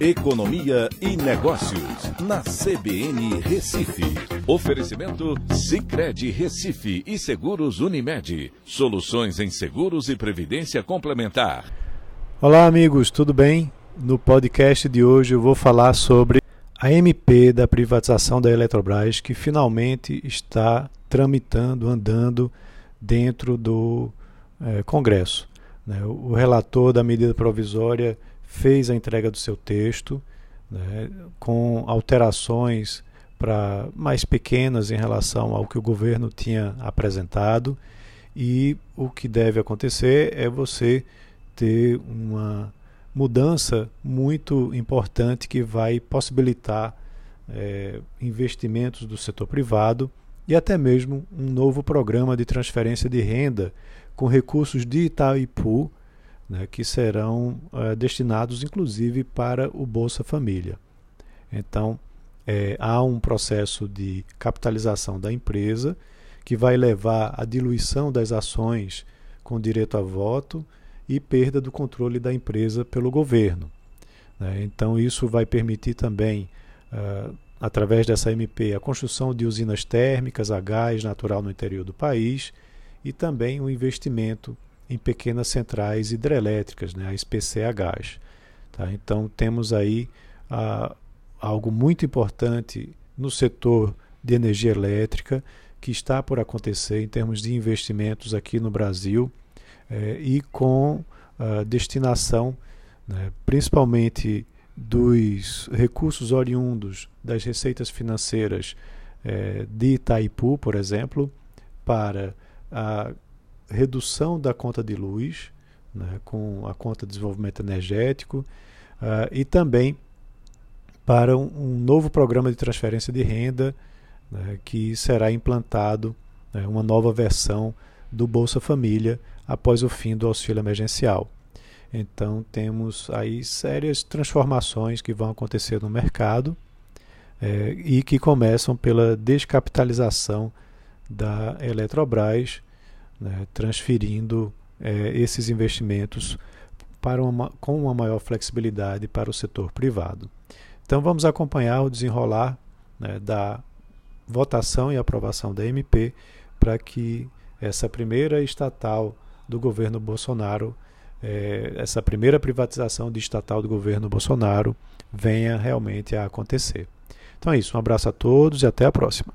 Economia e Negócios, na CBN Recife. Oferecimento Cicred Recife e Seguros Unimed. Soluções em seguros e previdência complementar. Olá, amigos, tudo bem? No podcast de hoje eu vou falar sobre a MP da privatização da Eletrobras, que finalmente está tramitando, andando dentro do é, Congresso. Né? O relator da medida provisória fez a entrega do seu texto, né, com alterações para mais pequenas em relação ao que o governo tinha apresentado. E o que deve acontecer é você ter uma mudança muito importante que vai possibilitar é, investimentos do setor privado e até mesmo um novo programa de transferência de renda com recursos de Itaipu né, que serão é, destinados inclusive para o Bolsa Família. Então, é, há um processo de capitalização da empresa que vai levar à diluição das ações com direito a voto e perda do controle da empresa pelo governo. Né? Então, isso vai permitir também, uh, através dessa MP, a construção de usinas térmicas a gás natural no interior do país e também o investimento em pequenas centrais hidrelétricas, né, as PCHs. Tá? Então temos aí ah, algo muito importante no setor de energia elétrica que está por acontecer em termos de investimentos aqui no Brasil eh, e com ah, destinação né, principalmente dos recursos oriundos das receitas financeiras eh, de Itaipu, por exemplo, para a redução da conta de luz, né, com a conta de desenvolvimento energético, uh, e também para um, um, novo programa de transferência de renda né, que será implantado, né, uma nova versão do Bolsa Família após o fim do auxílio emergencial. Então temos aí sérias transformações que vão acontecer no mercado é, e que começam pela descapitalização da Eletrobras né, transferindo é, esses investimentos para uma, com uma maior flexibilidade para o setor privado. Então vamos acompanhar o desenrolar né, da votação e aprovação da MP para que essa primeira estatal do governo Bolsonaro, é, essa primeira privatização de estatal do governo Bolsonaro venha realmente a acontecer. Então é isso, um abraço a todos e até a próxima.